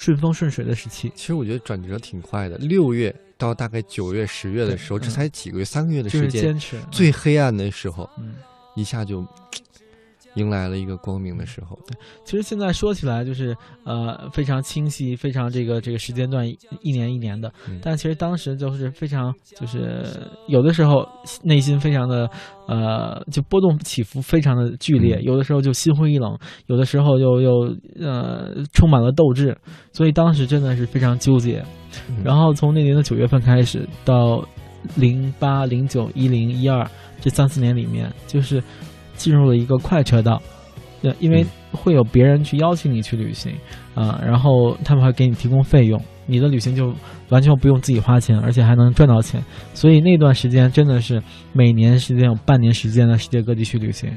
顺风顺水的时期。其实我觉得转折挺快的，六月到大概九月、十月的时候，这才几个月、三个月的时间，坚持最黑暗的时候，一下就。迎来了一个光明的时候。对，其实现在说起来就是呃非常清晰，非常这个这个时间段一年一年的。但其实当时就是非常就是有的时候内心非常的呃就波动起伏非常的剧烈，有的时候就心灰意冷，有的时候又又呃充满了斗志。所以当时真的是非常纠结。然后从那年的九月份开始到零八、零九、一零、一二这三四年里面，就是。进入了一个快车道，对，因为会有别人去邀请你去旅行，啊，然后他们会给你提供费用，你的旅行就完全不用自己花钱，而且还能赚到钱。所以那段时间真的是每年时间有半年时间在世界各地去旅行，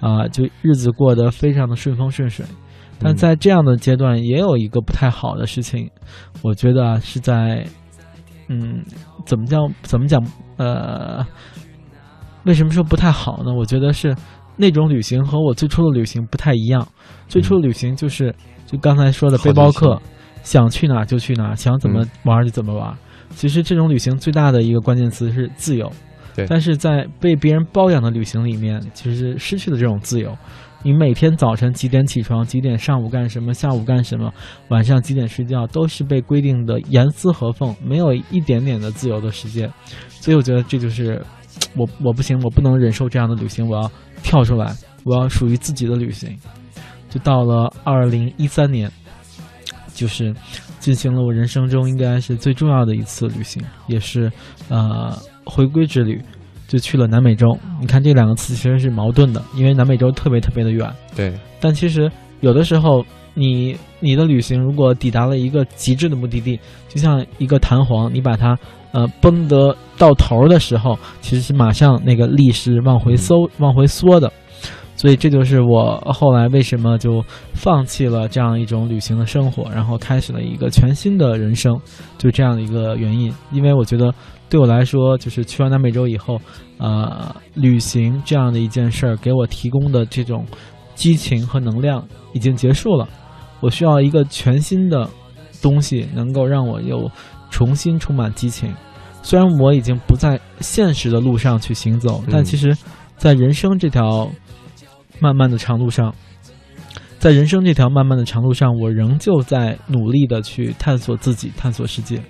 啊，就日子过得非常的顺风顺水。但在这样的阶段，也有一个不太好的事情，我觉得是在，嗯，怎么叫怎么讲？呃，为什么说不太好呢？我觉得是。那种旅行和我最初的旅行不太一样。最初的旅行就是，就刚才说的背包客，想去哪就去哪，想怎么玩就怎么玩。其实这种旅行最大的一个关键词是自由。对。但是在被别人包养的旅行里面，其实失去了这种自由。你每天早晨几点起床，几点上午干什么，下午干什么，晚上几点睡觉，都是被规定的严丝合缝，没有一点点的自由的时间。所以我觉得这就是我我不行，我不能忍受这样的旅行，我要。跳出来，我要属于自己的旅行，就到了二零一三年，就是进行了我人生中应该是最重要的一次旅行，也是呃回归之旅，就去了南美洲。你看这两个词其实是矛盾的，因为南美洲特别特别的远。对。但其实有的时候，你你的旅行如果抵达了一个极致的目的地，就像一个弹簧，你把它。呃，崩得到头的时候，其实是马上那个力是往回收、往回缩的，所以这就是我后来为什么就放弃了这样一种旅行的生活，然后开始了一个全新的人生，就这样的一个原因。因为我觉得对我来说，就是去完南美洲以后，呃，旅行这样的一件事儿给我提供的这种激情和能量已经结束了，我需要一个全新的东西，能够让我又重新充满激情。虽然我已经不在现实的路上去行走，但其实，在人生这条漫漫的长路上，在人生这条漫漫的长路上，我仍旧在努力的去探索自己，探索世界。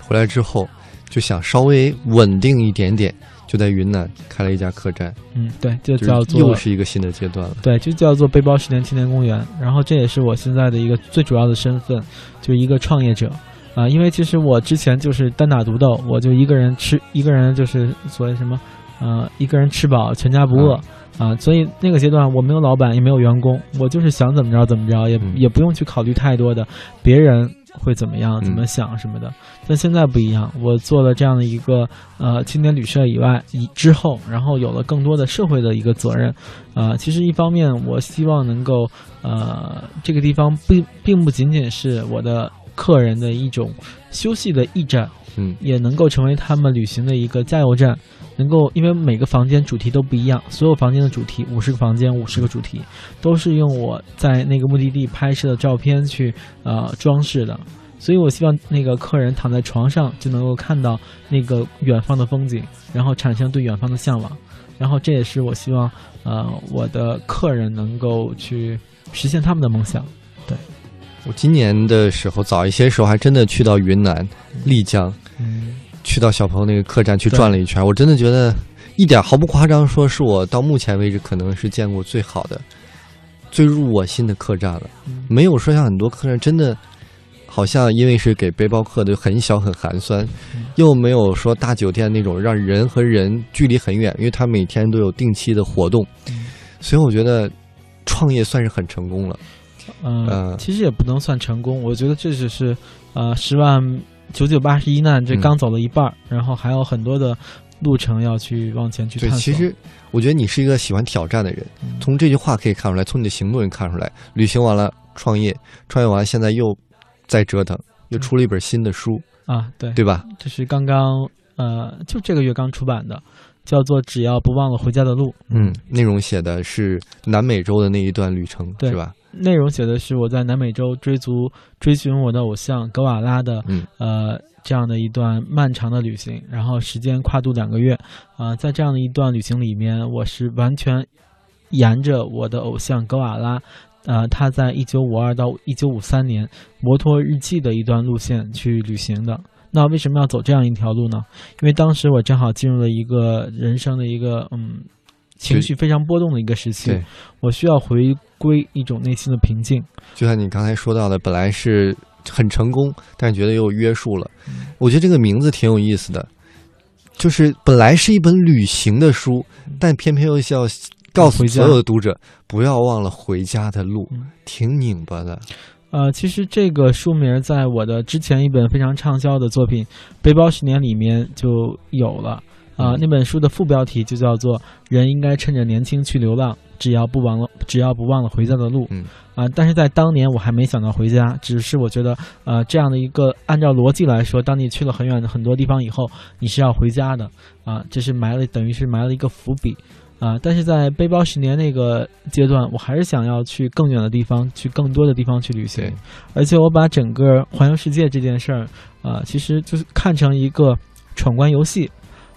回来之后，就想稍微稳定一点点，就在云南开了一家客栈。嗯，对，就叫做又是一个新的阶段了。对，就叫做背包十年青年公园。然后这也是我现在的一个最主要的身份，就一个创业者。啊，因为其实我之前就是单打独斗，我就一个人吃，一个人就是所谓什么，呃，一个人吃饱全家不饿啊，所以那个阶段我没有老板，也没有员工，我就是想怎么着怎么着，也也不用去考虑太多的别人会怎么样、怎么想什么的。但现在不一样，我做了这样的一个呃青年旅社以外，以之后，然后有了更多的社会的一个责任，啊，其实一方面我希望能够呃这个地方并并不仅仅是我的。客人的一种休息的驿站，嗯，也能够成为他们旅行的一个加油站。能够，因为每个房间主题都不一样，所有房间的主题，五十个房间，五十个主题，都是用我在那个目的地拍摄的照片去呃装饰的。所以我希望那个客人躺在床上就能够看到那个远方的风景，然后产生对远方的向往。然后这也是我希望呃我的客人能够去实现他们的梦想。对。我今年的时候早一些时候还真的去到云南丽江，去到小朋友那个客栈去转了一圈，我真的觉得一点毫不夸张，说是我到目前为止可能是见过最好的、最入我心的客栈了。没有说像很多客栈真的，好像因为是给背包客的很小很寒酸，又没有说大酒店那种让人和人距离很远，因为他每天都有定期的活动，所以我觉得创业算是很成功了。嗯，其实也不能算成功，我觉得这只是，呃，十万九九八十一难，这刚走了一半儿，然后还有很多的路程要去往前去探索。对，其实我觉得你是一个喜欢挑战的人，从这句话可以看出来，从你的行动也看出来，旅行完了创业，创业完现在又在折腾，又出了一本新的书啊，对，对吧？这是刚刚呃，就这个月刚出版的。叫做只要不忘了回家的路。嗯，内容写的是南美洲的那一段旅程，是吧？内容写的是我在南美洲追逐追寻我的偶像格瓦拉的，呃，这样的一段漫长的旅行，然后时间跨度两个月，啊，在这样的一段旅行里面，我是完全沿着我的偶像格瓦拉，呃，他在一九五二到一九五三年摩托日记的一段路线去旅行的。那为什么要走这样一条路呢？因为当时我正好进入了一个人生的一个嗯。情绪非常波动的一个时期，我需要回归一种内心的平静。就像你刚才说到的，本来是很成功，但觉得又有约束了。我觉得这个名字挺有意思的，就是本来是一本旅行的书，但偏偏又要告诉所有的读者不要忘了回家的路，挺拧巴的。呃，其实这个书名在我的之前一本非常畅销的作品《背包十年》里面就有了。啊，那本书的副标题就叫做“人应该趁着年轻去流浪，只要不忘了，只要不忘了回家的路。”嗯，啊，但是在当年我还没想到回家，只是我觉得，呃，这样的一个按照逻辑来说，当你去了很远的很多地方以后，你是要回家的，啊，这是埋了等于是埋了一个伏笔，啊，但是在背包十年那个阶段，我还是想要去更远的地方，去更多的地方去旅行，而且我把整个环游世界这件事儿，啊，其实就是看成一个闯关游戏。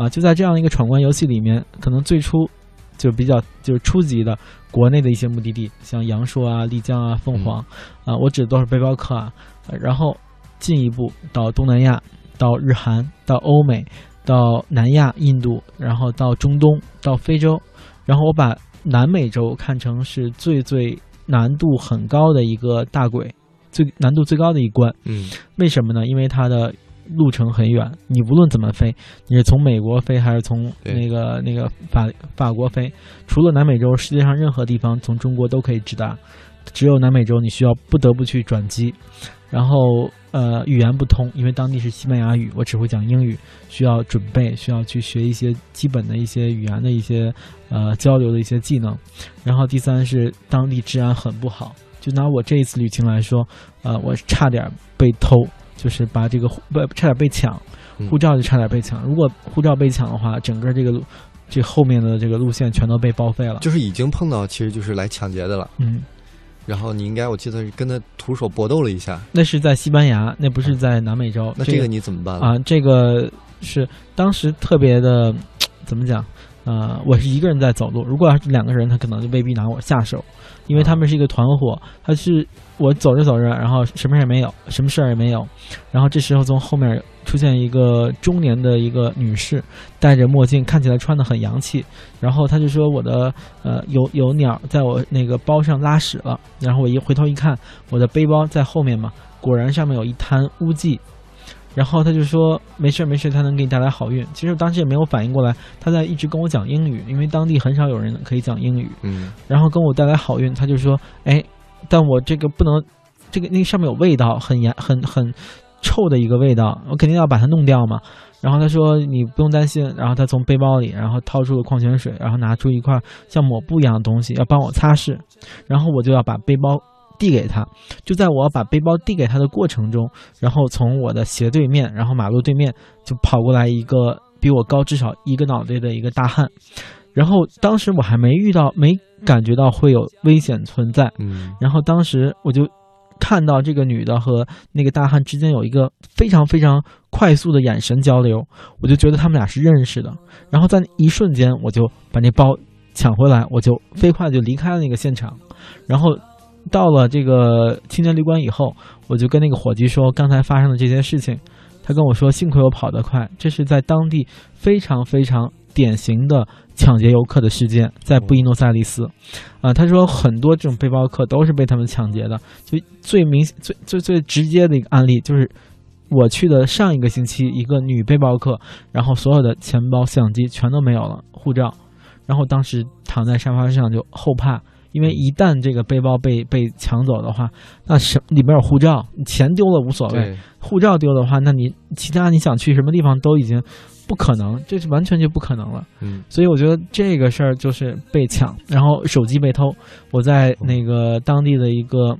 啊，就在这样一个闯关游戏里面，可能最初就比较就是初级的国内的一些目的地，像阳朔啊、丽江啊、凤凰啊，我指的都是背包客啊。然后进一步到东南亚，到日韩，到欧美，到南亚、印度，然后到中东，到非洲，然后我把南美洲看成是最最难度很高的一个大轨，最难度最高的一关。嗯，为什么呢？因为它的。路程很远，你无论怎么飞，你是从美国飞还是从那个那个法法国飞，除了南美洲，世界上任何地方从中国都可以直达，只有南美洲你需要不得不去转机，然后呃语言不通，因为当地是西班牙语，我只会讲英语，需要准备，需要去学一些基本的一些语言的一些呃交流的一些技能，然后第三是当地治安很不好，就拿我这一次旅行来说，呃我差点被偷。就是把这个不差点被抢，护照就差点被抢。如果护照被抢的话，整个这个路，这后面的这个路线全都被报废了。就是已经碰到，其实就是来抢劫的了。嗯，然后你应该，我记得跟他徒手搏斗了一下。那是在西班牙，那不是在南美洲。那这个你怎么办啊？这个是当时特别的，怎么讲？呃，我是一个人在走路。如果要是两个人，他可能就未必拿我下手，因为他们是一个团伙。他是我走着走着，然后什么事也没有，什么事儿也没有。然后这时候从后面出现一个中年的一个女士，戴着墨镜，看起来穿的很洋气。然后他就说：“我的呃，有有鸟在我那个包上拉屎了。”然后我一回头一看，我的背包在后面嘛，果然上面有一滩污迹。然后他就说没事没事，他能给你带来好运。其实我当时也没有反应过来，他在一直跟我讲英语，因为当地很少有人可以讲英语。嗯，然后跟我带来好运，他就说，哎，但我这个不能，这个那上面有味道，很严很很臭的一个味道，我肯定要把它弄掉嘛。然后他说你不用担心，然后他从背包里然后掏出了矿泉水，然后拿出一块像抹布一样的东西要帮我擦拭，然后我就要把背包。递给他，就在我把背包递给他的过程中，然后从我的斜对面，然后马路对面就跑过来一个比我高至少一个脑袋的一个大汉，然后当时我还没遇到，没感觉到会有危险存在，嗯，然后当时我就看到这个女的和那个大汉之间有一个非常非常快速的眼神交流，我就觉得他们俩是认识的，然后在一瞬间我就把那包抢回来，我就飞快就离开了那个现场，然后。到了这个青年旅馆以后，我就跟那个伙计说刚才发生的这些事情。他跟我说，幸亏我跑得快。这是在当地非常非常典型的抢劫游客的事件，在布宜诺斯艾利斯。啊，他说很多这种背包客都是被他们抢劫的。就最明、最最最直接的一个案例，就是我去的上一个星期，一个女背包客，然后所有的钱包、相机全都没有了，护照，然后当时躺在沙发上就后怕。因为一旦这个背包被被抢走的话，那什里面有护照，钱丢了无所谓，护照丢的话，那你其他你想去什么地方都已经不可能，这是完全就不可能了。嗯，所以我觉得这个事儿就是被抢，然后手机被偷。我在那个当地的一个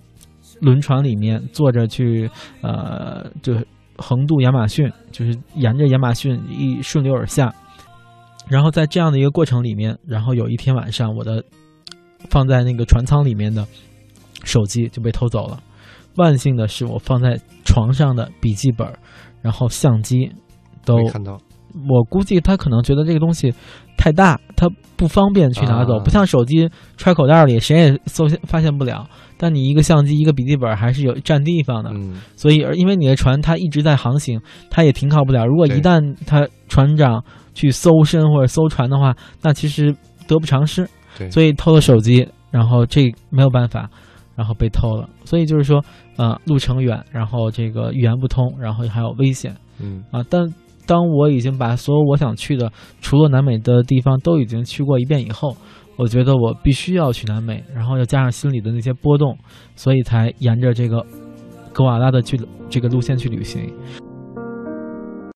轮船里面坐着去，呃，就横渡亚马逊，就是沿着亚马逊一顺流而下，然后在这样的一个过程里面，然后有一天晚上我的。放在那个船舱里面的手机就被偷走了。万幸的是，我放在床上的笔记本，然后相机都看到。我估计他可能觉得这个东西太大，他不方便去拿走，不像手机揣口袋里，谁也搜发现不了。但你一个相机、一个笔记本还是有占地方的，所以而因为你的船它一直在航行，它也停靠不了。如果一旦他船长去搜身或者搜船的话，那其实得不偿失。所以偷了手机，然后这没有办法，然后被偷了。所以就是说，呃，路程远，然后这个语言不通，然后还有危险。嗯啊，但。当我已经把所有我想去的，除了南美的地方都已经去过一遍以后，我觉得我必须要去南美，然后又加上心里的那些波动，所以才沿着这个格瓦拉的去这个路线去旅行。